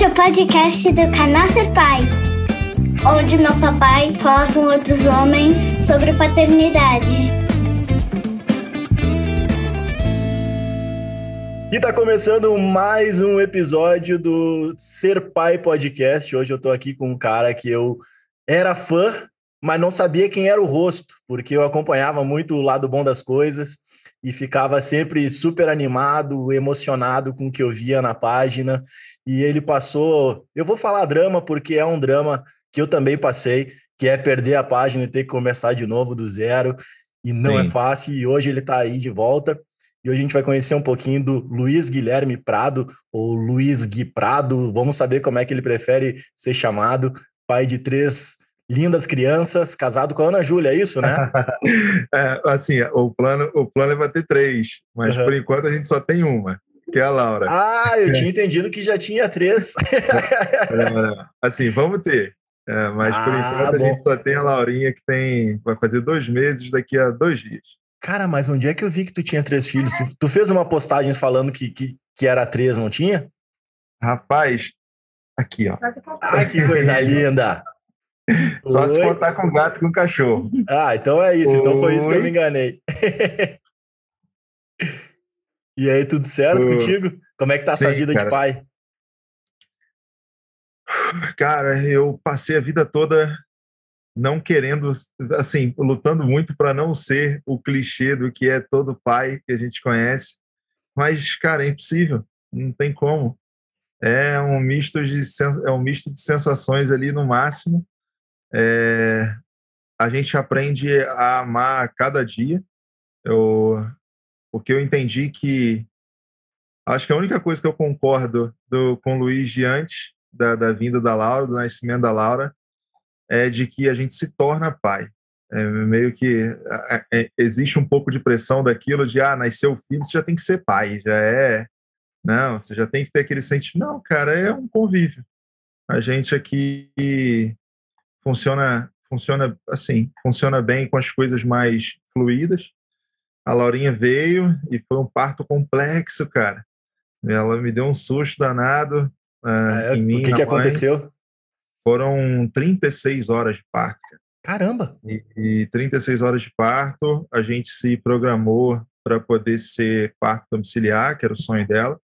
Esse é o podcast do canal Ser Pai, onde meu papai fala com outros homens sobre paternidade. E tá começando mais um episódio do Ser Pai Podcast. Hoje eu tô aqui com um cara que eu era fã, mas não sabia quem era o rosto, porque eu acompanhava muito o lado bom das coisas e ficava sempre super animado, emocionado com o que eu via na página. E ele passou, eu vou falar drama porque é um drama que eu também passei, que é perder a página e ter que começar de novo do zero. E não é Sim. é fácil, e hoje ele está aí de volta. E hoje a gente vai conhecer um pouquinho do Luiz Guilherme Prado, ou Luiz Gui Prado. Vamos saber como é que ele prefere ser chamado. Pai de três lindas crianças, casado com a Ana Júlia, é isso, né? é, assim, o plano, o plano é vai ter três, mas uhum. por enquanto a gente só tem uma, que é a Laura. Ah, eu tinha entendido que já tinha três. é, assim, vamos ter. É, mas ah, por enquanto bom. a gente só tem a Laurinha que tem. Vai fazer dois meses daqui a dois dias. Cara, mas onde é que eu vi que tu tinha três filhos? Tu fez uma postagem falando que, que, que era três, não tinha? Rapaz, aqui, ó. Ah, que coisa linda! Só Oi? se contar com gato e com cachorro. Ah, então é isso. Oi? Então foi isso que eu me enganei. e aí, tudo certo Oi. contigo? Como é que tá Sim, essa vida cara. de pai? Cara, eu passei a vida toda não querendo, assim, lutando muito para não ser o clichê do que é todo pai que a gente conhece. Mas, cara, é impossível, não tem como. É um misto de é um misto de sensações ali no máximo. É, a gente aprende a amar cada dia. Eu, porque eu entendi que acho que a única coisa que eu concordo do, com o Luiz diante da, da vinda da Laura, do nascimento da Laura, é de que a gente se torna pai. É meio que é, existe um pouco de pressão daquilo de ah, nasceu filho, você já tem que ser pai, já é. Não, você já tem que ter aquele sentimento. Não, cara, é um convívio. A gente aqui funciona funciona assim, funciona bem com as coisas mais fluídas. A Laurinha veio e foi um parto complexo, cara. Ela me deu um susto danado uh, em mim. O que, que aconteceu? Foram 36 horas de parto. Cara. Caramba! E, e 36 horas de parto, a gente se programou para poder ser parto domiciliar, que era o sonho dela.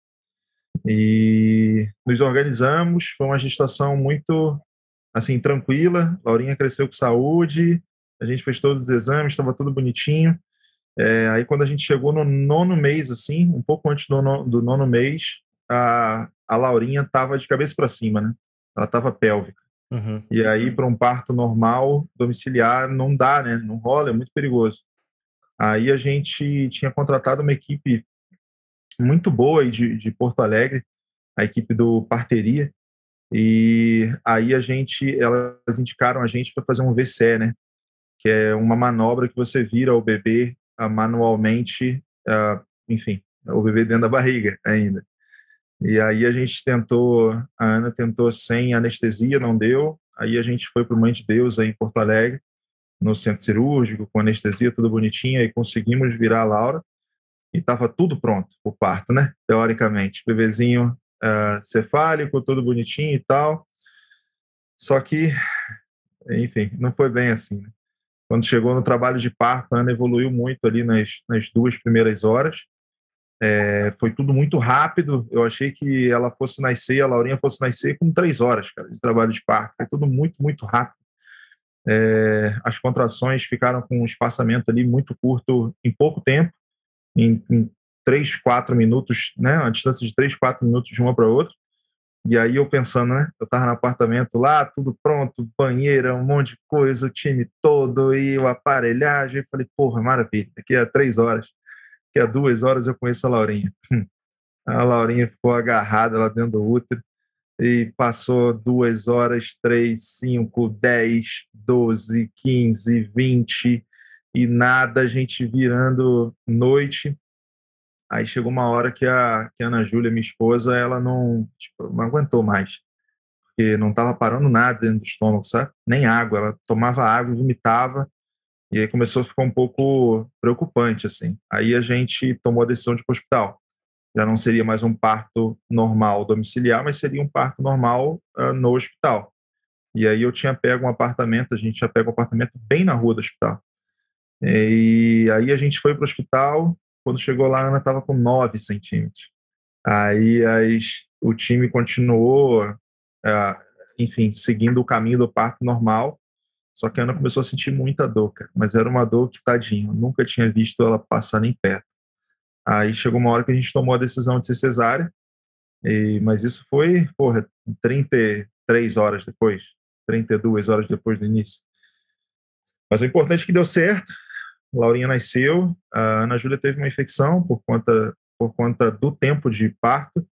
E nos organizamos, foi uma gestação muito assim tranquila. Laurinha cresceu com saúde, a gente fez todos os exames, estava tudo bonitinho. É, aí quando a gente chegou no nono mês, assim, um pouco antes do nono, do nono mês, a, a Laurinha estava de cabeça para cima, né? Ela estava pélvica. Uhum. E aí, para um parto normal, domiciliar, não dá, né? Não rola, é muito perigoso. Aí a gente tinha contratado uma equipe muito boa aí de, de Porto Alegre, a equipe do Parteria, e aí a gente, elas indicaram a gente para fazer um VCE, né? Que é uma manobra que você vira o bebê manualmente, enfim, o bebê dentro da barriga ainda. E aí a gente tentou, a Ana tentou sem anestesia, não deu. Aí a gente foi para o Mãe de Deus aí em Porto Alegre, no centro cirúrgico, com anestesia, tudo bonitinho, e conseguimos virar a Laura. E estava tudo pronto o parto, né? Teoricamente. Bebezinho uh, cefálico, tudo bonitinho e tal. Só que, enfim, não foi bem assim. Né? Quando chegou no trabalho de parto, a Ana evoluiu muito ali nas, nas duas primeiras horas. É, foi tudo muito rápido. Eu achei que ela fosse nascer, a Laurinha fosse nascer com três horas, cara, de trabalho de parto. Foi tudo muito, muito rápido. É, as contrações ficaram com um espaçamento ali muito curto em pouco tempo, em, em três, quatro minutos, né? Uma distância de três, quatro minutos de uma para outra. E aí eu pensando, né? Eu tava no apartamento lá, tudo pronto, banheira, um monte de coisa, o time todo e o aparelhagem. Eu falei, porra, maravilha, daqui a três horas, daqui a duas horas eu conheço a Laurinha. A Laurinha ficou agarrada lá dentro do útero e passou duas horas, três, cinco, dez, doze, quinze, vinte e nada, a gente virando noite Aí chegou uma hora que a, que a Ana Júlia, minha esposa, ela não, tipo, não aguentou mais. Porque não estava parando nada dentro do estômago, sabe? Nem água. Ela tomava água e vomitava. E aí começou a ficar um pouco preocupante, assim. Aí a gente tomou a decisão de ir para o hospital. Já não seria mais um parto normal domiciliar, mas seria um parto normal uh, no hospital. E aí eu tinha pego um apartamento, a gente já pega um apartamento bem na rua do hospital. E aí a gente foi para o hospital, quando chegou lá, a Ana estava com 9 centímetros. Aí as, o time continuou, uh, enfim, seguindo o caminho do parto normal, só que a Ana começou a sentir muita dor, cara. Mas era uma dor que, tadinho, nunca tinha visto ela passar nem perto. Aí chegou uma hora que a gente tomou a decisão de ser cesárea, e, mas isso foi, porra, 33 horas depois, 32 horas depois do início. Mas o importante é que deu certo, Laurinha nasceu, a Ana Júlia teve uma infecção por conta, por conta do tempo de parto,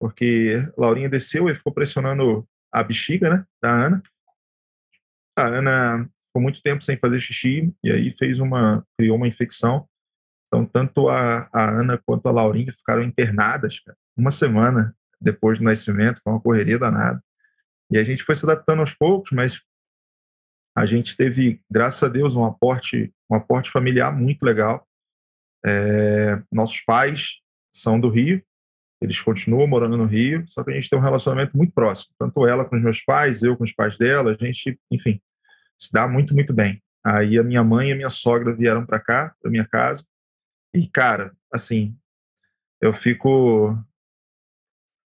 porque Laurinha desceu e ficou pressionando a bexiga né, da Ana, a Ana ficou muito tempo sem fazer xixi e aí fez uma criou uma infecção. Então tanto a, a Ana quanto a Laurinha ficaram internadas cara, uma semana depois do nascimento, foi uma correria danada. E a gente foi se adaptando aos poucos, mas a gente teve, graças a Deus, um aporte, um aporte familiar muito legal. É, nossos pais são do Rio, eles continuam morando no Rio, só que a gente tem um relacionamento muito próximo. Tanto ela com os meus pais, eu com os pais dela, a gente, enfim, se dá muito, muito bem. Aí a minha mãe e a minha sogra vieram para cá, para minha casa. E, cara, assim, eu fico.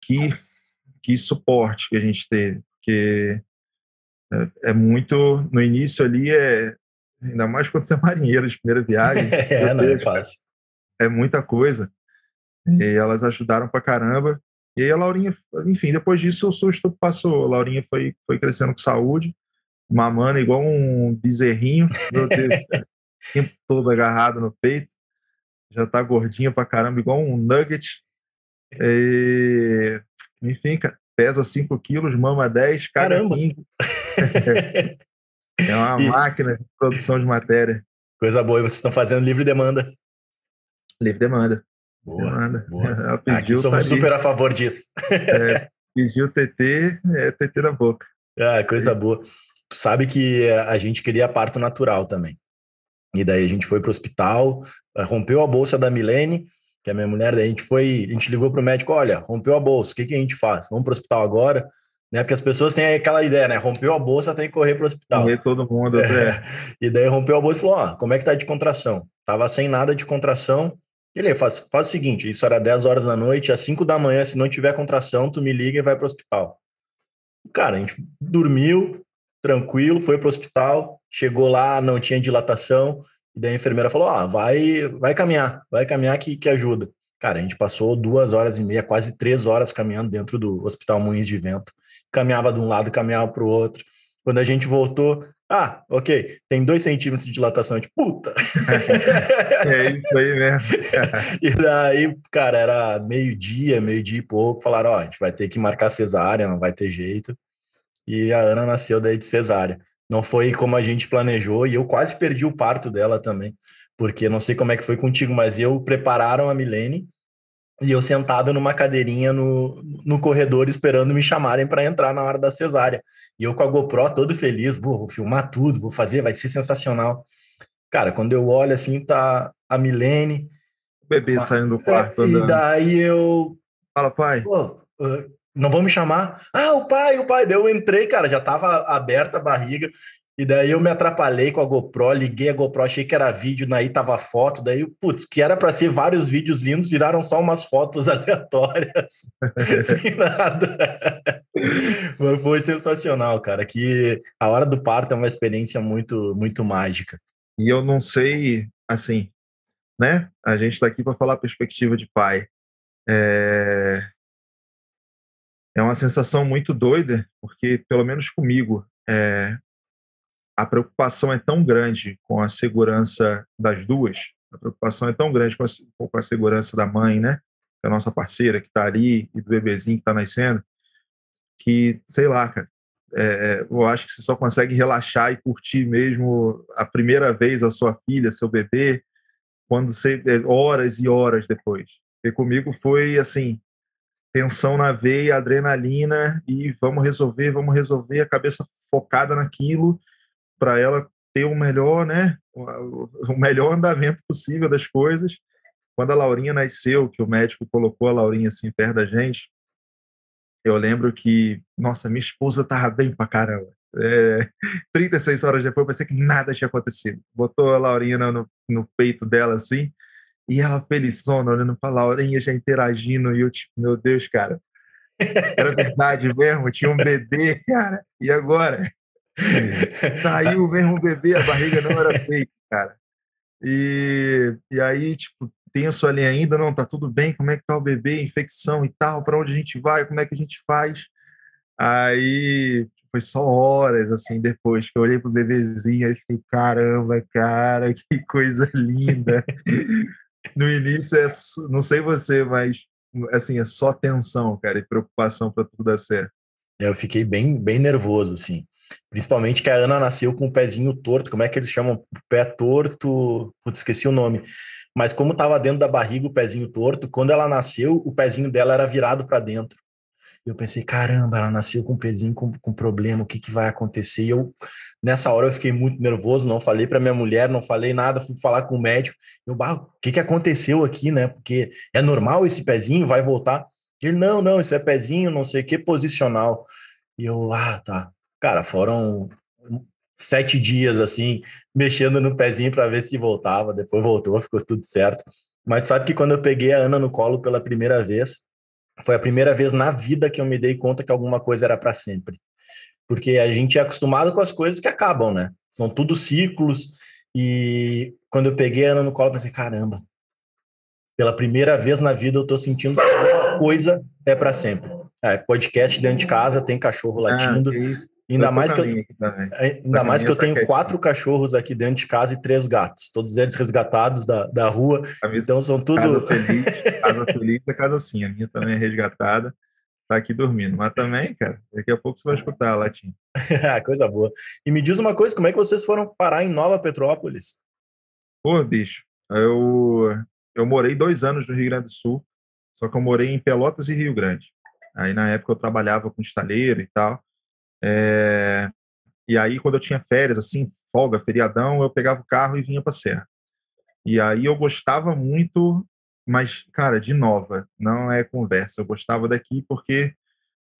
Que, que suporte que a gente teve, porque é, é muito. No início ali, é, ainda mais quando você é marinheiro de primeira viagem. é, não é fácil. É muita coisa. E elas ajudaram pra caramba. E aí a Laurinha, enfim, depois disso o susto passou. A Laurinha foi, foi crescendo com saúde, mamando igual um bezerrinho, meu Deus, o tempo todo agarrado no peito. Já tá gordinha pra caramba, igual um nugget. E, enfim, pesa 5 quilos, mama 10, caramba. 15. é uma e... máquina de produção de matéria. Coisa boa, e vocês estão fazendo livre demanda. Livre demanda. Boa, boa. Pediu, Aqui somos tá super a favor disso. É, pediu TT, é TT na boca. Ah, coisa boa. Tu sabe que a gente queria parto natural também. E daí a gente foi para o hospital, eh, rompeu a bolsa da Milene, que é a minha mulher, daí a gente foi, a gente ligou para o médico, olha, rompeu a bolsa, o que, que a gente faz? Vamos para o hospital agora? Né? Porque as pessoas têm aquela ideia, né? Rompeu a bolsa, tem que correr para o hospital. Correr todo mundo. É. E daí rompeu a bolsa e falou, ó, como é que tá de contração? Tava sem nada de contração, ele faz, faz o seguinte: isso era 10 horas da noite, às 5 da manhã, se não tiver contração, tu me liga e vai para o hospital. Cara, a gente dormiu, tranquilo, foi para o hospital, chegou lá, não tinha dilatação, e daí a enfermeira falou: ah, vai, vai caminhar, vai caminhar que, que ajuda. Cara, a gente passou duas horas e meia, quase três horas caminhando dentro do Hospital Moinhos de Vento. Caminhava de um lado, caminhava para o outro. Quando a gente voltou, ah, ok, tem dois centímetros de dilatação. de puta! é isso aí mesmo. e daí, cara, era meio-dia, meio-dia e pouco. Falaram: ó, a gente vai ter que marcar cesárea, não vai ter jeito. E a Ana nasceu daí de cesárea. Não foi como a gente planejou, e eu quase perdi o parto dela também, porque não sei como é que foi contigo, mas eu prepararam a Milene e eu sentado numa cadeirinha no, no corredor esperando me chamarem para entrar na hora da cesárea. E eu com a GoPro todo feliz, vou, vou, filmar tudo, vou fazer, vai ser sensacional. Cara, quando eu olho assim, tá a Milene. O bebê uma, saindo do quarto. É, e daí eu. Fala, pai. Pô, não vão me chamar? Ah, o pai, o pai. Daí eu entrei, cara, já tava aberta a barriga. E daí eu me atrapalhei com a GoPro, liguei a GoPro, achei que era vídeo, daí tava foto, daí, putz, que era para ser vários vídeos lindos, viraram só umas fotos aleatórias, sem nada. Foi sensacional, cara, que a hora do parto é uma experiência muito, muito mágica. E eu não sei, assim, né? A gente está aqui para falar a perspectiva de pai. É... é uma sensação muito doida, porque, pelo menos comigo, é, a preocupação é tão grande com a segurança das duas, a preocupação é tão grande com a, com a segurança da mãe, né? Que é a nossa parceira que está ali e do bebezinho que está nascendo, que, sei lá, cara, é, é, eu acho que você só consegue relaxar e curtir mesmo a primeira vez a sua filha, seu bebê, quando você é, horas e horas depois. E comigo foi assim, tensão na veia, adrenalina e vamos resolver, vamos resolver, a cabeça focada naquilo para ela ter o melhor, né, o melhor andamento possível das coisas. quando a Laurinha nasceu, que o médico colocou a Laurinha assim perto da gente, eu lembro que, nossa, minha esposa tava bem pra caramba. É, 36 horas depois, eu pensei que nada tinha acontecido. Botou a Laurinha no, no peito dela assim, e ela felizona, olhando pra Laurinha, já interagindo, e eu, tipo, meu Deus, cara, era verdade mesmo, tinha um bebê, cara, e agora? Saiu mesmo o bebê, a barriga não era fake, cara. E, e aí, tipo, tenso ali ainda, não, tá tudo bem, como é que tá o bebê, infecção e tal, para onde a gente vai, como é que a gente faz? Aí foi só horas, assim, depois que eu olhei pro bebezinho e fiquei, caramba, cara, que coisa linda. No início, é, não sei você, mas, assim, é só tensão, cara, e preocupação para tudo dar certo. É, eu fiquei bem, bem nervoso, assim. Principalmente que a Ana nasceu com o pezinho torto, como é que eles chamam? Pé torto, putz, esqueci o nome mas como estava dentro da barriga o pezinho torto, quando ela nasceu, o pezinho dela era virado para dentro. Eu pensei, caramba, ela nasceu com o pezinho com, com problema, o que, que vai acontecer? E eu, nessa hora, eu fiquei muito nervoso, não falei para minha mulher, não falei nada, fui falar com o médico. Eu, bah, o que, que aconteceu aqui, né? Porque é normal esse pezinho, vai voltar? Ele, não, não, isso é pezinho, não sei o que, posicional. E eu, ah, tá. Cara, foram sete dias assim, mexendo no pezinho para ver se voltava. Depois voltou, ficou tudo certo. Mas sabe que quando eu peguei a Ana no colo pela primeira vez, foi a primeira vez na vida que eu me dei conta que alguma coisa era para sempre. Porque a gente é acostumado com as coisas que acabam, né? São tudo ciclos. E quando eu peguei a Ana no colo, eu pensei: caramba, pela primeira vez na vida eu tô sentindo que alguma coisa é para sempre. É, podcast dentro de casa, tem cachorro ah, latindo, ah, Ainda mais, que eu, ainda mais que eu tenho quatro cachorros aqui dentro de casa e três gatos, todos eles resgatados da, da rua. Então são tudo. Casa feliz, casa feliz é casa assim. A minha também é resgatada, tá aqui dormindo. Mas também, cara, daqui a pouco você vai escutar a latinha. coisa boa. E me diz uma coisa: como é que vocês foram parar em Nova Petrópolis? Pô, bicho, eu, eu morei dois anos no Rio Grande do Sul, só que eu morei em Pelotas e Rio Grande. Aí na época eu trabalhava com estaleiro e tal. É, e aí, quando eu tinha férias, assim, folga, feriadão, eu pegava o carro e vinha para Serra. E aí eu gostava muito, mas, cara, de nova, não é conversa. Eu gostava daqui porque,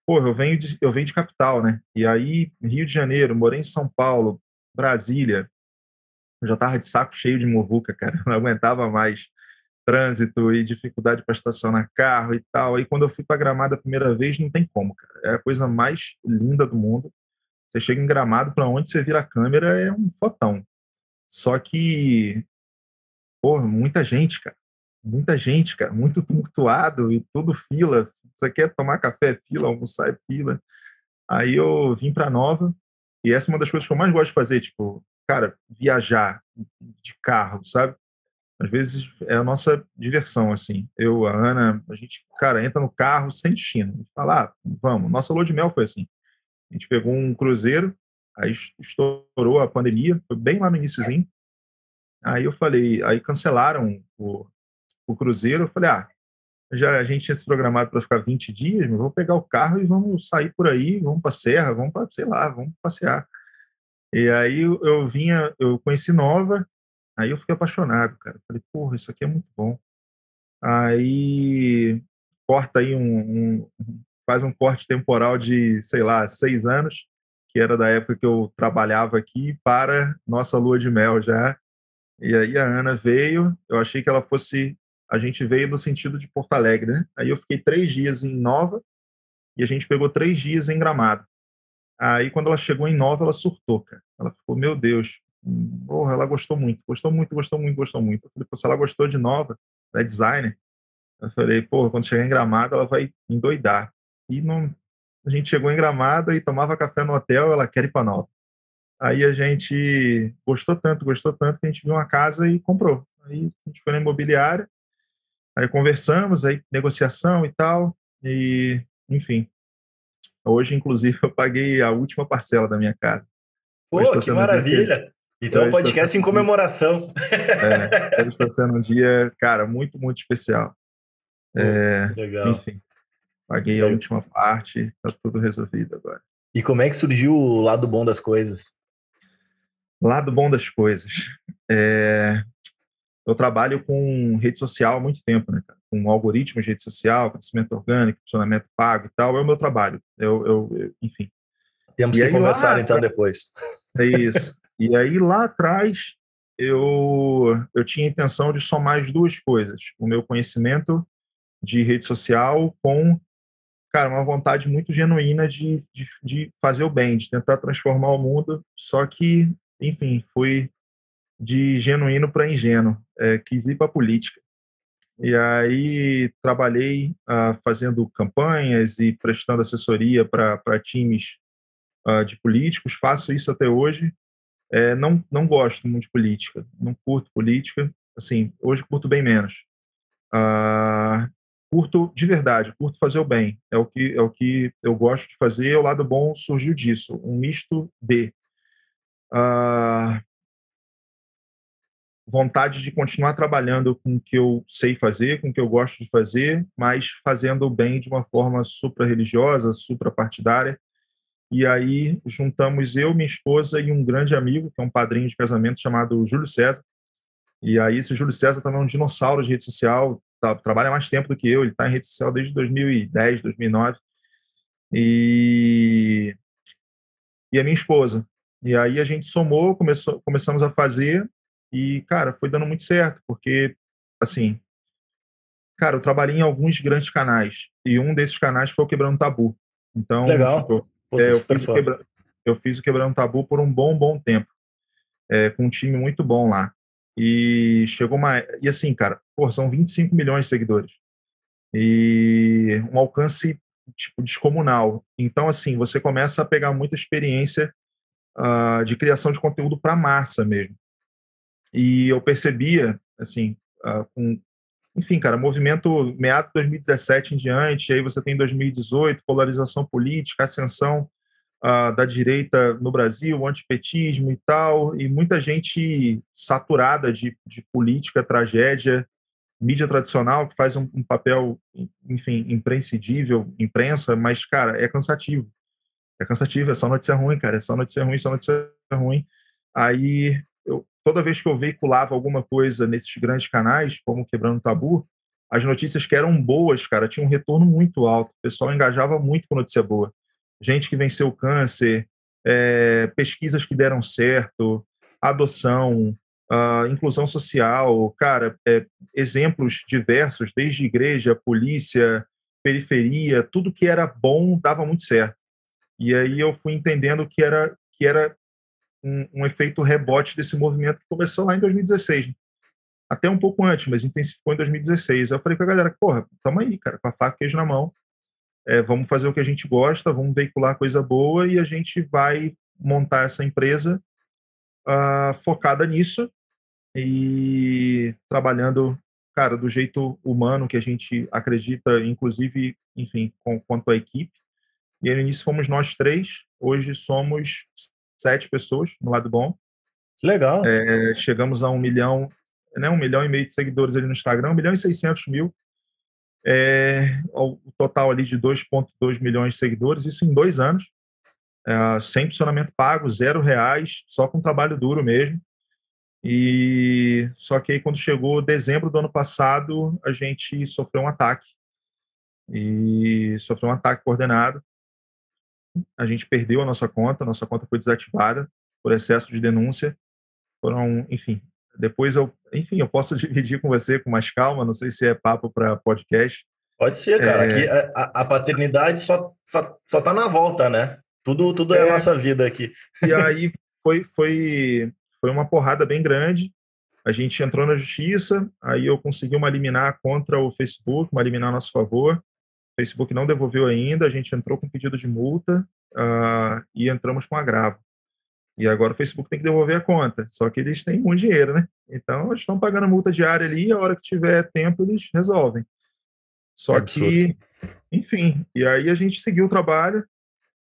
pô, eu venho de, eu venho de capital, né? E aí, Rio de Janeiro, morei em São Paulo, Brasília, eu já tava de saco cheio de muvuca, cara, não aguentava mais trânsito e dificuldade para estacionar carro e tal. Aí quando eu fui para Gramado a primeira vez, não tem como, cara. É a coisa mais linda do mundo. Você chega em Gramado, para onde você vira a câmera é um fotão. Só que, pô, muita gente, cara. Muita gente, cara. Muito tumultuado e tudo fila. Você quer tomar café, é fila, almoçar, é fila. Aí eu vim para Nova e essa é uma das coisas que eu mais gosto de fazer, tipo, cara, viajar de carro, sabe? Às vezes é a nossa diversão, assim. Eu, a Ana, a gente, cara, entra no carro sem destino. A fala, ah, vamos. Nossa lua de mel foi assim. A gente pegou um cruzeiro, aí estourou a pandemia, foi bem lá no iníciozinho. Aí eu falei, aí cancelaram o, o cruzeiro. Eu falei, ah, já a gente tinha se programado para ficar 20 dias, mas vamos pegar o carro e vamos sair por aí, vamos para serra, vamos para, sei lá, vamos passear. E aí eu vinha, eu conheci Nova, Aí eu fiquei apaixonado, cara. Falei, porra, isso aqui é muito bom. Aí corta aí um, um, faz um corte temporal de, sei lá, seis anos, que era da época que eu trabalhava aqui, para nossa lua de mel já. E aí a Ana veio, eu achei que ela fosse. A gente veio no sentido de Porto Alegre, né? Aí eu fiquei três dias em Nova e a gente pegou três dias em Gramado. Aí quando ela chegou em Nova, ela surtou, cara. Ela ficou, meu Deus, porra, ela gostou muito, gostou muito, gostou muito, gostou muito. Eu falei, pô, se ela gostou de nova, ela é designer, eu falei, pô, quando chegar em Gramado, ela vai endoidar. E não, a gente chegou em Gramado e tomava café no hotel, ela quer ir para Nova. Aí a gente gostou tanto, gostou tanto, que a gente viu uma casa e comprou. Aí a gente foi na imobiliária, aí conversamos, aí negociação e tal, e enfim. Hoje, inclusive, eu paguei a última parcela da minha casa. Pô, que maravilha! Então, podcast em comemoração. É, está sendo um dia, cara, muito, muito especial. É, Legal. Enfim, paguei a última parte, tá tudo resolvido agora. E como é que surgiu o lado bom das coisas? Lado bom das coisas. É, eu trabalho com rede social há muito tempo, né, cara? com algoritmos de rede social, crescimento orgânico, funcionamento pago e tal, é o meu trabalho. Eu, eu, eu enfim. Temos e que conversar lá, então depois. É isso. E aí lá atrás eu, eu tinha a intenção de somar as duas coisas: o meu conhecimento de rede social com, cara, uma vontade muito genuína de, de, de fazer o bem, de tentar transformar o mundo. Só que, enfim, fui de genuíno para ingênuo, é, quis ir para política. E aí trabalhei uh, fazendo campanhas e prestando assessoria para times uh, de políticos, faço isso até hoje. É, não, não gosto muito de política, não curto política, assim, hoje curto bem menos. Uh, curto de verdade, curto fazer o bem, é o que, é o que eu gosto de fazer, o lado bom surgiu disso, um misto de uh, vontade de continuar trabalhando com o que eu sei fazer, com o que eu gosto de fazer, mas fazendo o bem de uma forma supra-religiosa, supra-partidária. E aí juntamos eu, minha esposa e um grande amigo, que é um padrinho de casamento chamado Júlio César. E aí esse Júlio César também é um dinossauro de rede social, tá, trabalha mais tempo do que eu, ele está em rede social desde 2010, 2009. E, e a minha esposa. E aí a gente somou, começou, começamos a fazer e, cara, foi dando muito certo, porque, assim, cara, eu trabalhei em alguns grandes canais, e um desses canais foi o Quebrando Tabu. Então, Legal. Tipo, Pô, é, eu, fiz quebra... eu, fiz o Quebrando Tabu por um bom, bom tempo, é, com um time muito bom lá. E chegou uma. E assim, cara, pô, são 25 milhões de seguidores. E um alcance tipo descomunal. Então, assim, você começa a pegar muita experiência uh, de criação de conteúdo para massa mesmo. E eu percebia, assim, uh, com, enfim, cara, movimento meado de 2017 em diante, aí você tem 2018, polarização política, ascensão uh, da direita no Brasil, antipetismo e tal, e muita gente saturada de, de política, tragédia, mídia tradicional que faz um, um papel, enfim, imprescindível, imprensa, mas, cara, é cansativo. É cansativo, é só notícia ruim, cara, é só notícia ruim, só notícia ruim. Aí toda vez que eu veiculava alguma coisa nesses grandes canais, como Quebrando Tabu, as notícias que eram boas, cara, tinham um retorno muito alto. O pessoal engajava muito com notícia boa. Gente que venceu o câncer, é, pesquisas que deram certo, adoção, uh, inclusão social, cara, é, exemplos diversos, desde igreja, polícia, periferia, tudo que era bom dava muito certo. E aí eu fui entendendo que era que era um, um, efeito rebote desse movimento que começou lá em 2016. Né? Até um pouco antes, mas intensificou em 2016. Eu falei com a galera, porra, tamo aí, cara, com a faca e queijo na mão. É, vamos fazer o que a gente gosta, vamos veicular coisa boa e a gente vai montar essa empresa uh, focada nisso e trabalhando, cara, do jeito humano que a gente acredita, inclusive, enfim, com, quanto à equipe. E no início fomos nós três, hoje somos sete pessoas no lado bom. Legal. É, chegamos a um milhão, né, um milhão e meio de seguidores ali no Instagram, um milhão e seiscentos mil. É, o total ali de 2,2 milhões de seguidores, isso em dois anos, é, sem funcionamento pago, zero reais, só com trabalho duro mesmo. E só que aí quando chegou dezembro do ano passado, a gente sofreu um ataque e sofreu um ataque coordenado a gente perdeu a nossa conta, nossa conta foi desativada por excesso de denúncia. Foram, enfim, depois eu, enfim, eu posso dividir com você com mais calma, não sei se é papo para podcast. Pode ser, cara. É... Aqui a, a, paternidade só, só, só tá na volta, né? Tudo, tudo é, é a nossa vida aqui. E aí foi, foi, foi uma porrada bem grande. A gente entrou na justiça, aí eu consegui uma liminar contra o Facebook, uma liminar a nosso favor. Facebook não devolveu ainda, a gente entrou com pedido de multa uh, e entramos com agravo. E agora o Facebook tem que devolver a conta, só que eles têm muito dinheiro, né? Então eles estão pagando multa diária ali e a hora que tiver tempo eles resolvem. Só é que, enfim, e aí a gente seguiu o trabalho.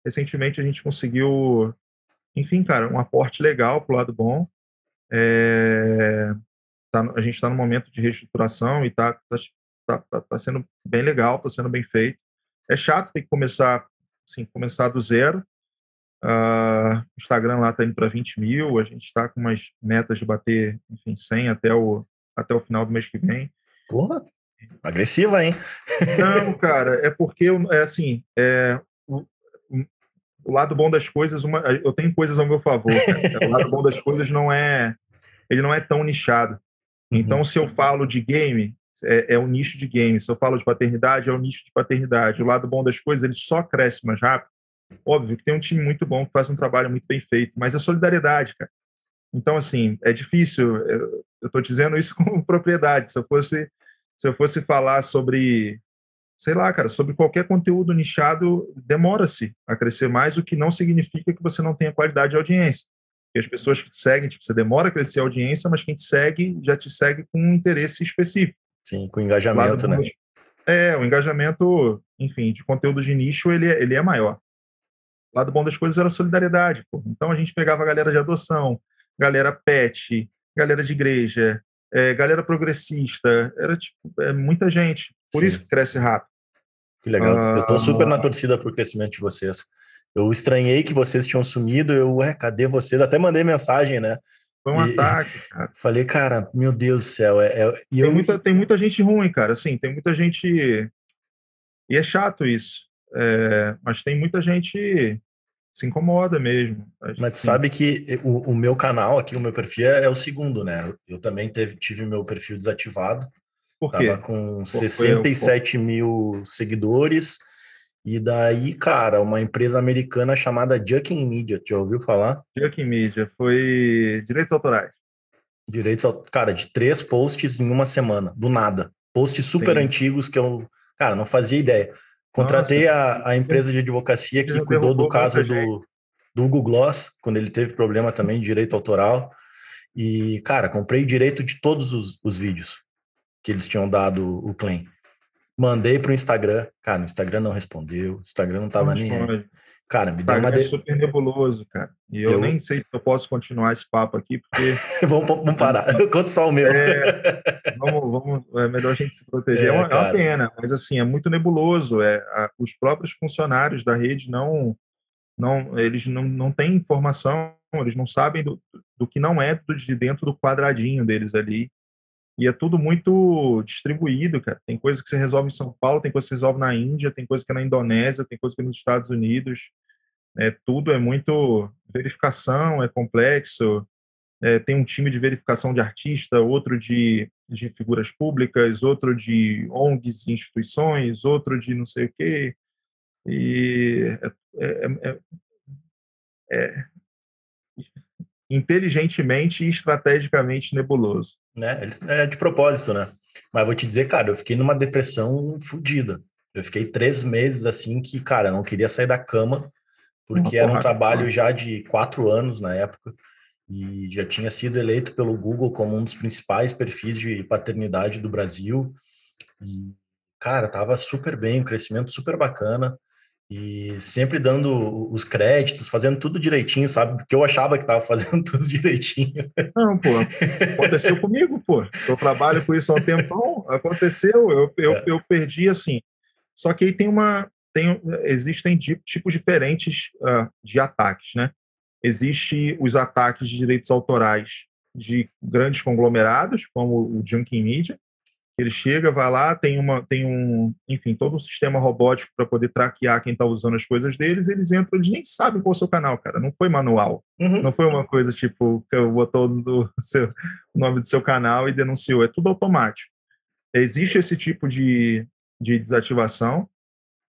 Recentemente a gente conseguiu, enfim, cara, um aporte legal para o lado bom. É, tá, a gente está no momento de reestruturação e está tá, tá, tá, tá sendo bem legal, está sendo bem feito. É chato ter que começar, assim, começar do zero. Uh, Instagram lá está indo para 20 mil, a gente está com umas metas de bater, enfim, 100 até o, até o final do mês que vem. Porra, agressiva, hein? Não, cara, é porque, é assim, é, o, o lado bom das coisas, uma, eu tenho coisas ao meu favor. Cara. O lado bom das coisas não é, ele não é tão nichado. Então, uhum. se eu falo de game, é, é nicho de game. Se eu falo de paternidade, é o nicho de paternidade. O lado bom das coisas, ele só cresce mais rápido. Óbvio que tem um time muito bom que faz um trabalho muito bem feito, mas é solidariedade, cara. Então, assim, é difícil. Eu estou dizendo isso com propriedade. Se eu fosse, se eu fosse falar sobre, sei lá, cara, sobre qualquer conteúdo nichado, demora-se a crescer mais, o que não significa que você não tenha qualidade de audiência. Porque as pessoas que te seguem, tipo, você demora a crescer a audiência, mas quem te segue já te segue com um interesse específico. Sim, com engajamento, né? É, o engajamento, enfim, de conteúdo de nicho, ele, é, ele é maior. O lado bom das coisas era a solidariedade. Pô. Então a gente pegava a galera de adoção, galera pet, galera de igreja, é, galera progressista, era tipo, é, muita gente. Por Sim. isso que cresce rápido. Que legal. Ah, eu tô super na torcida pro crescimento de vocês. Eu estranhei que vocês tinham sumido, eu, ué, cadê vocês? Até mandei mensagem, né? Foi um e, ataque, cara. Falei, cara, meu Deus do céu. É, é tem, eu... muita, tem muita gente ruim, cara. Assim, tem muita gente. E é chato isso. É, mas tem muita gente se incomoda mesmo. Mas assim. sabe que o, o, meu canal aqui, o meu perfil é, é, o segundo, né? Eu também teve, tive meu perfil desativado. Por quê? Tava com Por 67 eu... mil seguidores. E daí, cara, uma empresa americana chamada Jucking Media, já ouviu falar? Jucking Media, foi direitos autorais. Direitos, cara, de três posts em uma semana, do nada. Posts super Sim. antigos que eu, cara, não fazia ideia. Contratei Nossa, a, a empresa de advocacia que cuidou do caso do, do Hugo Gloss, quando ele teve problema também de direito autoral. E, cara, comprei direito de todos os, os vídeos que eles tinham dado o claim. Mandei para o Instagram. Cara, o Instagram não respondeu. O Instagram não estava nem. Aí. Cara, me deu uma. É super nebuloso, cara. E eu, eu, nem sei se eu posso continuar esse papo aqui, porque. vamos, vamos parar. Eu conto só o meu. É, vamos, vamos, é melhor a gente se proteger. É, é, uma, é uma, pena, mas assim, é muito nebuloso. É, a, os próprios funcionários da rede não. não eles não, não têm informação, eles não sabem do, do que não é de dentro do quadradinho deles ali. E é tudo muito distribuído, cara. Tem coisa que você resolve em São Paulo, tem coisa que você resolve na Índia, tem coisa que é na Indonésia, tem coisa que é nos Estados Unidos. É, tudo é muito verificação, é complexo. É, tem um time de verificação de artista, outro de, de figuras públicas, outro de ONGs e instituições, outro de não sei o quê. E é, é, é, é inteligentemente e estrategicamente nebuloso. Né? É de propósito, né? Mas vou te dizer, cara, eu fiquei numa depressão fodida. Eu fiquei três meses assim que, cara, eu não queria sair da cama, porque era um trabalho já de quatro anos na época, e já tinha sido eleito pelo Google como um dos principais perfis de paternidade do Brasil. E, cara, tava super bem, um crescimento super bacana e sempre dando os créditos, fazendo tudo direitinho, sabe? Porque eu achava que estava fazendo tudo direitinho. Não, pô, aconteceu comigo, pô. Eu trabalho com isso há um tempão, aconteceu, eu, eu, é. eu perdi assim. Só que aí tem uma. Tem, existem tipos diferentes uh, de ataques, né? Existem os ataques de direitos autorais de grandes conglomerados, como o Junkin Media, ele chega, vai lá, tem uma, tem um, enfim, todo um sistema robótico para poder traquear quem está usando as coisas deles. Eles entram, eles nem sabem qual é o seu canal, cara. Não foi manual, uhum. não foi uma coisa tipo que botou do seu, o nome do seu canal e denunciou. É tudo automático. Existe esse tipo de, de desativação.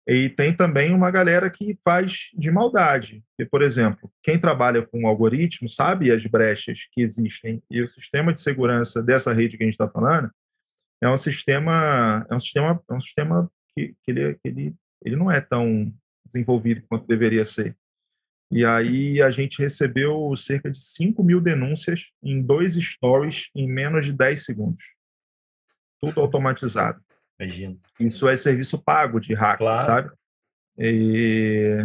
E tem também uma galera que faz de maldade. E, por exemplo, quem trabalha com algoritmo sabe as brechas que existem e o sistema de segurança dessa rede que a gente está falando é um sistema é um sistema é um sistema que, que, ele, que ele, ele não é tão desenvolvido quanto deveria ser. E aí a gente recebeu cerca de 5 mil denúncias em dois stories em menos de 10 segundos. Tudo automatizado. Imagina. Isso é serviço pago de hack, claro. sabe? E,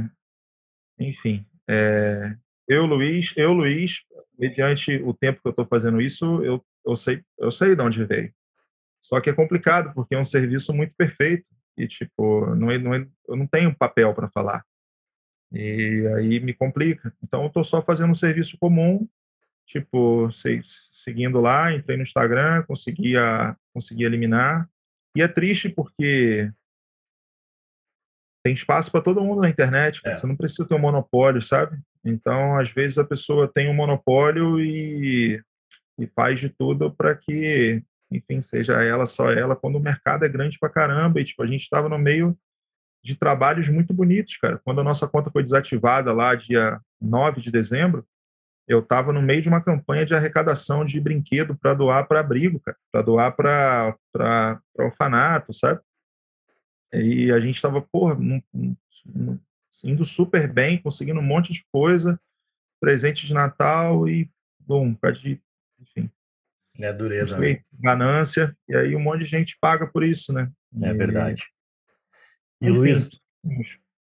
enfim, é, eu, Luiz, eu, Luiz, mediante o tempo que eu estou fazendo isso, eu, eu, sei, eu sei de onde veio. Só que é complicado, porque é um serviço muito perfeito. E, tipo, não é, não é, eu não tenho papel para falar. E aí me complica. Então, eu estou só fazendo um serviço comum tipo, seguindo lá, entrei no Instagram, consegui, consegui eliminar. E é triste porque tem espaço para todo mundo na internet, é. você não precisa ter um monopólio, sabe? Então, às vezes, a pessoa tem um monopólio e, e faz de tudo para que, enfim, seja ela, só ela, quando o mercado é grande para caramba. E, tipo, a gente estava no meio de trabalhos muito bonitos, cara. Quando a nossa conta foi desativada lá, dia 9 de dezembro, eu estava no meio de uma campanha de arrecadação de brinquedo para doar para abrigo, cara, para doar para orfanato, sabe? E a gente estava, porra, num, num, indo super bem, conseguindo um monte de coisa, presente de Natal e, bom, de, enfim. É dureza, né? Ganância, e aí um monte de gente paga por isso, né? É e, verdade. E, enfim, Luiz,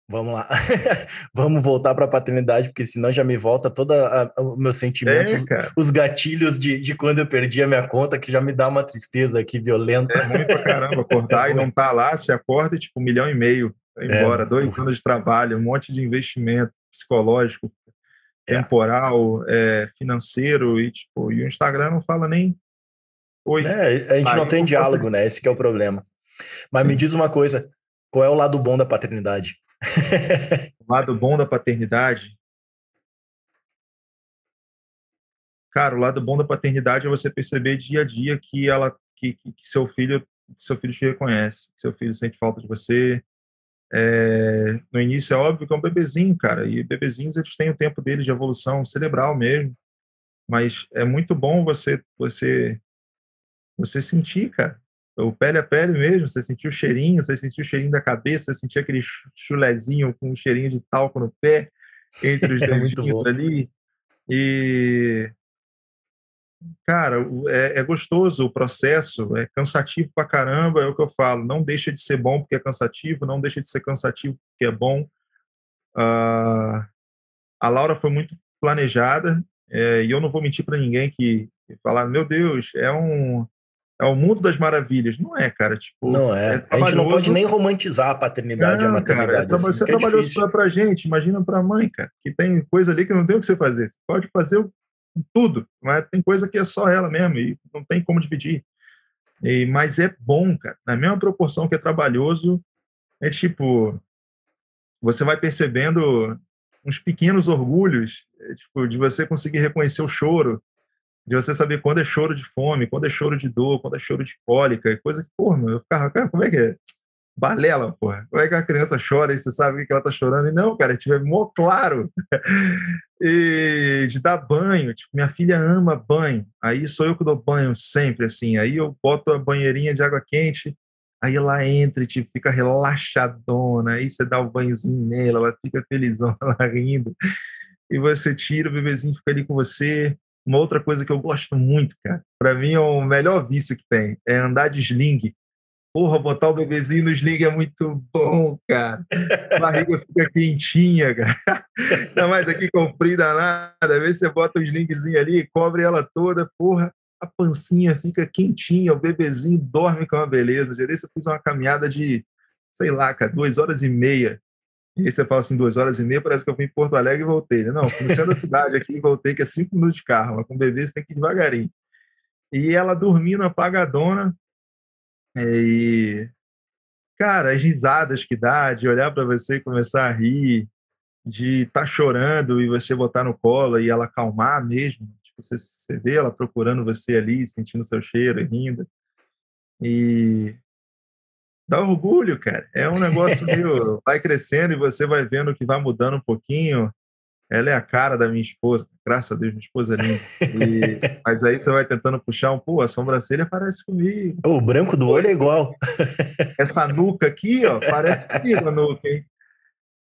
Vamos lá. Vamos voltar para a paternidade, porque senão já me volta todo o meu sentimento, é, os gatilhos de, de quando eu perdi a minha conta, que já me dá uma tristeza aqui violenta. É ruim pra caramba acordar é e não tá lá, se acorda tipo um milhão e meio, vai é, embora, é, dois anos de trabalho, um monte de investimento psicológico. Temporal, é. financeiro, e tipo, e o Instagram não fala nem oi. a gente não tem diálogo, né? Esse é o problema. Mas me diz uma coisa, qual é o lado bom da paternidade? o lado bom da paternidade. Cara, o lado bom da paternidade é você perceber dia a dia que ela, que, que, que seu filho, que seu filho te reconhece, que seu filho sente falta de você. É, no início é óbvio que é um bebezinho, cara, e bebezinhos eles têm o tempo deles de evolução cerebral mesmo, mas é muito bom você você você sentir, cara, o pele a pele mesmo, você sentiu o cheirinho, você sentiu o cheirinho da cabeça, você sentiu aquele chulezinho com um cheirinho de talco no pé, entre os é dedinhos ali. E, cara, é, é, gostoso o processo, é cansativo pra caramba, é o que eu falo, não deixa de ser bom porque é cansativo, não deixa de ser cansativo porque é bom. Uh, a Laura foi muito planejada, é, e eu não vou mentir para ninguém que, que falar, meu Deus, é um é o mundo das maravilhas. Não é, cara. Tipo, não é. é a gente não pode nem romantizar a paternidade e a maternidade. Cara, é, assim, você é trabalhou é isso pra gente, imagina pra mãe, cara, que tem coisa ali que não tem o que você fazer. Você pode fazer tudo, mas tem coisa que é só ela mesmo e não tem como dividir. E, mas é bom, cara. Na mesma proporção que é trabalhoso, é tipo, você vai percebendo uns pequenos orgulhos, é, tipo, de você conseguir reconhecer o choro, de você saber quando é choro de fome, quando é choro de dor, quando é choro de cólica, coisa que, porra, eu ficava, cara, como é que é? Balela, porra. Como é que a criança chora e você sabe que ela tá chorando? E não, cara, tiver mó claro. e de dar banho, tipo, minha filha ama banho. Aí sou eu que dou banho sempre, assim. Aí eu boto a banheirinha de água quente, aí ela entra e tipo, fica relaxadona, aí você dá o banhozinho nela, ela fica felizona, ela rindo. E você tira o bebezinho, fica ali com você, uma outra coisa que eu gosto muito, cara, para mim é o melhor vício que tem, é andar de sling. Porra, botar o bebezinho no sling é muito bom, cara. A barriga fica quentinha, cara. Ainda mais aqui comprida nada. Às vezes você bota o slingzinho ali, cobre ela toda, porra, a pancinha fica quentinha, o bebezinho dorme com uma beleza. Já desse eu fiz uma caminhada de, sei lá, cara, duas horas e meia e aí você fala assim, duas horas e meia, parece que eu fui em Porto Alegre e voltei. Né? Não, centro da cidade aqui e voltei, que é cinco minutos de carro, mas com o bebê você tem que ir devagarinho. E ela dormindo apagadona, e, cara, as risadas que dá, de olhar para você e começar a rir, de estar tá chorando e você botar no colo e ela acalmar mesmo. Tipo, você, você vê ela procurando você ali, sentindo seu cheiro e rindo. E dá orgulho, cara. É um negócio meio. vai crescendo e você vai vendo que vai mudando um pouquinho. Ela é a cara da minha esposa, graças a Deus, minha esposa é linda. E... mas aí você vai tentando puxar um, pô, a sobrancelha parece comigo. O branco do olho é igual. Essa nuca aqui, ó, parece comigo a nuca, hein?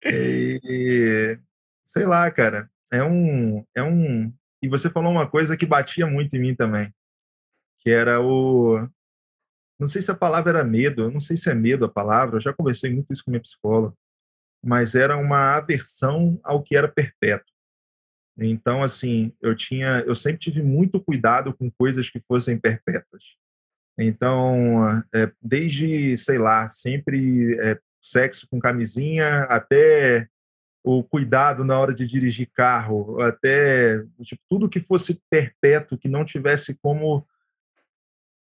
E, sei lá, cara, é um, é um. E você falou uma coisa que batia muito em mim também, que era o não sei se a palavra era medo, não sei se é medo a palavra, eu já conversei muito isso com minha psicóloga, mas era uma aversão ao que era perpétuo. Então, assim, eu tinha, eu sempre tive muito cuidado com coisas que fossem perpétuas. Então, é, desde, sei lá, sempre é, sexo com camisinha até o cuidado na hora de dirigir carro, até tipo, tudo que fosse perpétuo, que não tivesse como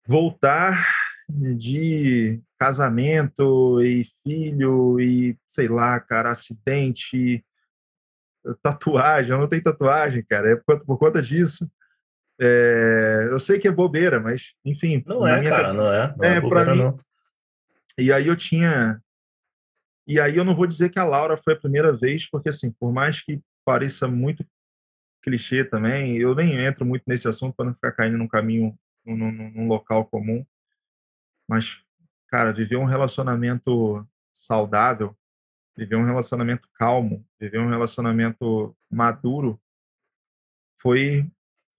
voltar de casamento e filho e sei lá, cara, acidente, tatuagem, eu não tenho tatuagem, cara, é por, por conta disso. É, eu sei que é bobeira, mas enfim. Não é, cara, não é. Não é, é bobeira, mim. Não. E aí eu tinha e aí eu não vou dizer que a Laura foi a primeira vez, porque assim, por mais que pareça muito clichê também, eu nem entro muito nesse assunto para não ficar caindo num caminho, num, num, num, local comum. Mas, cara, viver um relacionamento saudável, viver um relacionamento calmo, viver um relacionamento maduro, foi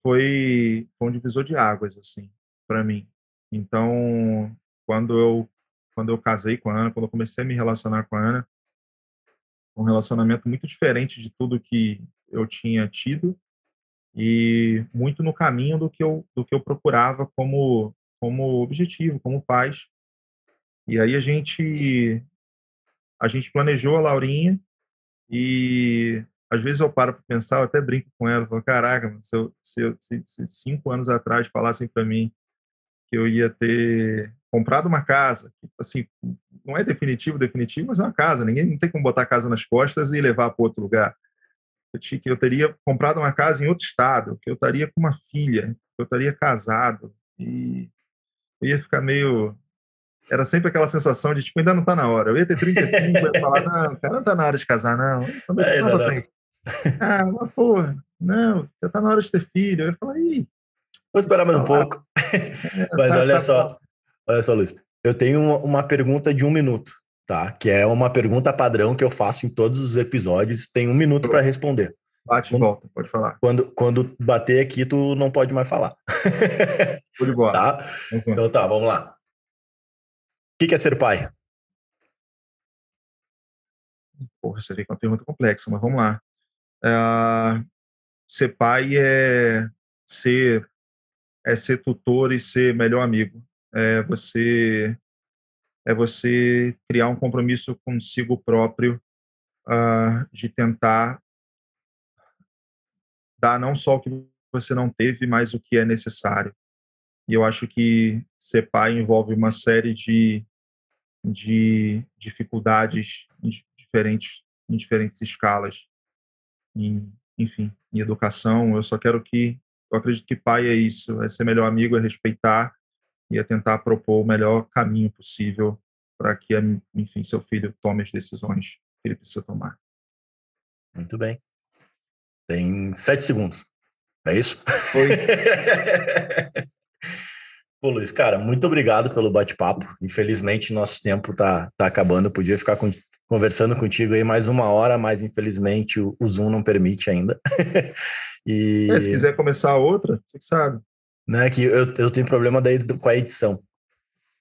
foi, um divisor de águas assim para mim. Então, quando eu quando eu casei com a Ana, quando eu comecei a me relacionar com a Ana, um relacionamento muito diferente de tudo que eu tinha tido e muito no caminho do que eu do que eu procurava como como objetivo, como paz. E aí a gente a gente planejou a Laurinha e às vezes eu paro para pensar, eu até brinco com ela, falo, caraca, se, eu, se, eu, se, se cinco anos atrás falassem para mim que eu ia ter comprado uma casa, assim, não é definitivo, definitivo, mas é uma casa. Ninguém não tem como botar a casa nas costas e levar para outro lugar. Eu tinha, que eu teria comprado uma casa em outro estado, que eu estaria com uma filha, que eu estaria casado e ia ficar meio era sempre aquela sensação de tipo ainda não está na hora. Eu ia ter 35 e ia falar não, cara, não está na hora de casar não. Quando eu é, não, não. Ah, mas porra, não, já está na hora de ter filho. Eu ia falar, ih, Vou esperar mais um pouco. Mas tá, olha tá só, olha só, Luiz. Eu tenho uma pergunta de um minuto, tá? Que é uma pergunta padrão que eu faço em todos os episódios. Tem um minuto para responder. Bate e volta, pode falar. Quando, quando bater aqui, tu não pode mais falar. Tudo igual. tá? Uhum. Então tá, vamos lá. O que é ser pai? Porra, você veio com uma pergunta complexa, mas vamos lá. Uh, ser pai é ser é ser tutor e ser melhor amigo. É você é você criar um compromisso consigo próprio uh, de tentar dar não só o que você não teve, mas o que é necessário. E eu acho que ser pai envolve uma série de, de dificuldades em diferentes, em diferentes escalas. Em, enfim, em educação, eu só quero que eu acredito que pai é isso, é ser melhor amigo, é respeitar e é tentar propor o melhor caminho possível para que, enfim, seu filho tome as decisões que ele precisa tomar. Muito bem. Tem sete segundos. É isso? Foi. Pô, Luiz, cara, muito obrigado pelo bate-papo. Infelizmente, nosso tempo tá, tá acabando. Eu podia ficar com, conversando contigo aí mais uma hora, mas infelizmente o, o Zoom não permite ainda. e... É, se quiser começar outra, você sabe. Né, que eu, eu tenho problema daí com a edição,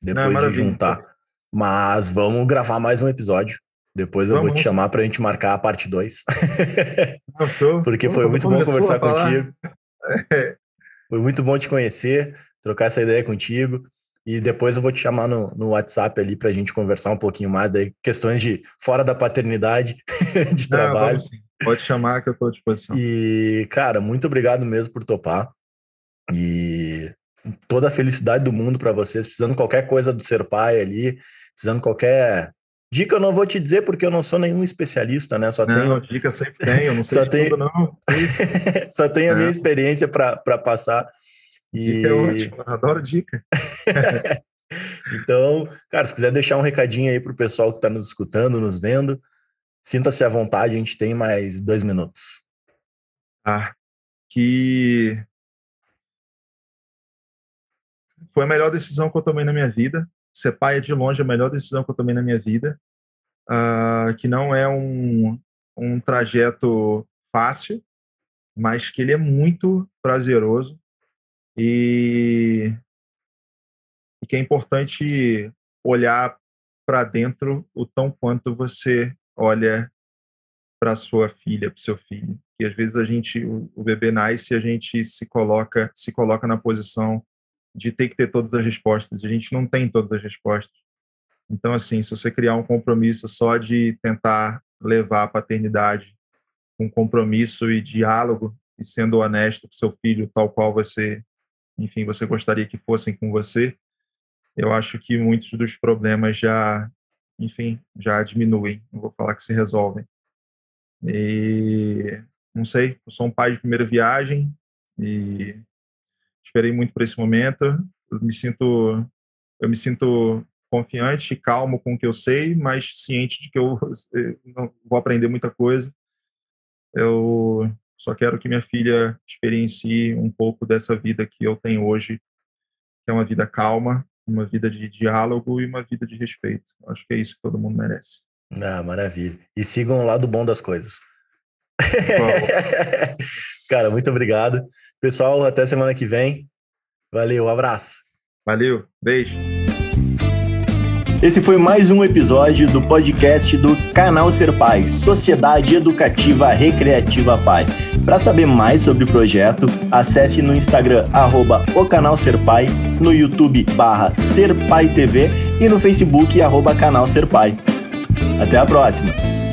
depois não, de juntar. Mas vamos gravar mais um episódio. Depois eu vamos. vou te chamar para a gente marcar a parte 2. Porque foi muito bom conversar contigo. É. Foi muito bom te conhecer, trocar essa ideia contigo. E depois eu vou te chamar no, no WhatsApp ali para a gente conversar um pouquinho mais daí, questões de fora da paternidade, de Não, trabalho. Pode chamar que eu estou à disposição. E, cara, muito obrigado mesmo por topar. E toda a felicidade do mundo para vocês. Precisando qualquer coisa do ser pai ali, precisando qualquer dica, eu não vou te dizer porque eu não sou nenhum especialista, né? Só não, tenho. Dica sempre tenho, não sei Só tenho... tudo, não. Só tenho a minha é. experiência para passar. E... Dica é ótimo, adoro dica. então, cara, se quiser deixar um recadinho aí para o pessoal que está nos escutando, nos vendo, sinta-se à vontade, a gente tem mais dois minutos. Ah, que foi a melhor decisão que eu tomei na minha vida. Ser pai é de longe a melhor decisão que eu tomei na minha vida. Uh, que não é um, um trajeto fácil, mas que ele é muito prazeroso e, e que é importante olhar para dentro o tão quanto você olha para sua filha, para seu filho. Que às vezes a gente, o, o bebê nasce e a gente se coloca, se coloca na posição de ter que ter todas as respostas. A gente não tem todas as respostas. Então, assim, se você criar um compromisso só de tentar levar a paternidade com compromisso e diálogo e sendo honesto com seu filho, tal qual você, enfim, você gostaria que fossem com você, eu acho que muitos dos problemas já, enfim, já diminuem. Não vou falar que se resolvem. E não sei, eu sou um pai de primeira viagem e esperei muito por esse momento. Eu me sinto, eu me sinto confiante e calmo com o que eu sei, mas ciente de que eu não vou aprender muita coisa. Eu só quero que minha filha experiencie um pouco dessa vida que eu tenho hoje, que é uma vida calma, uma vida de diálogo e uma vida de respeito. Acho que é isso que todo mundo merece. Ah, maravilha. E sigam o lado bom das coisas. Cara, muito obrigado. Pessoal, até semana que vem. Valeu, um abraço. Valeu, beijo. Esse foi mais um episódio do podcast do Canal Ser Pai, Sociedade Educativa Recreativa Pai. Para saber mais sobre o projeto, acesse no Instagram arroba o Canal Ser Pai, no YouTube barra Ser Pai TV e no Facebook arroba Canal Ser Pai. Até a próxima!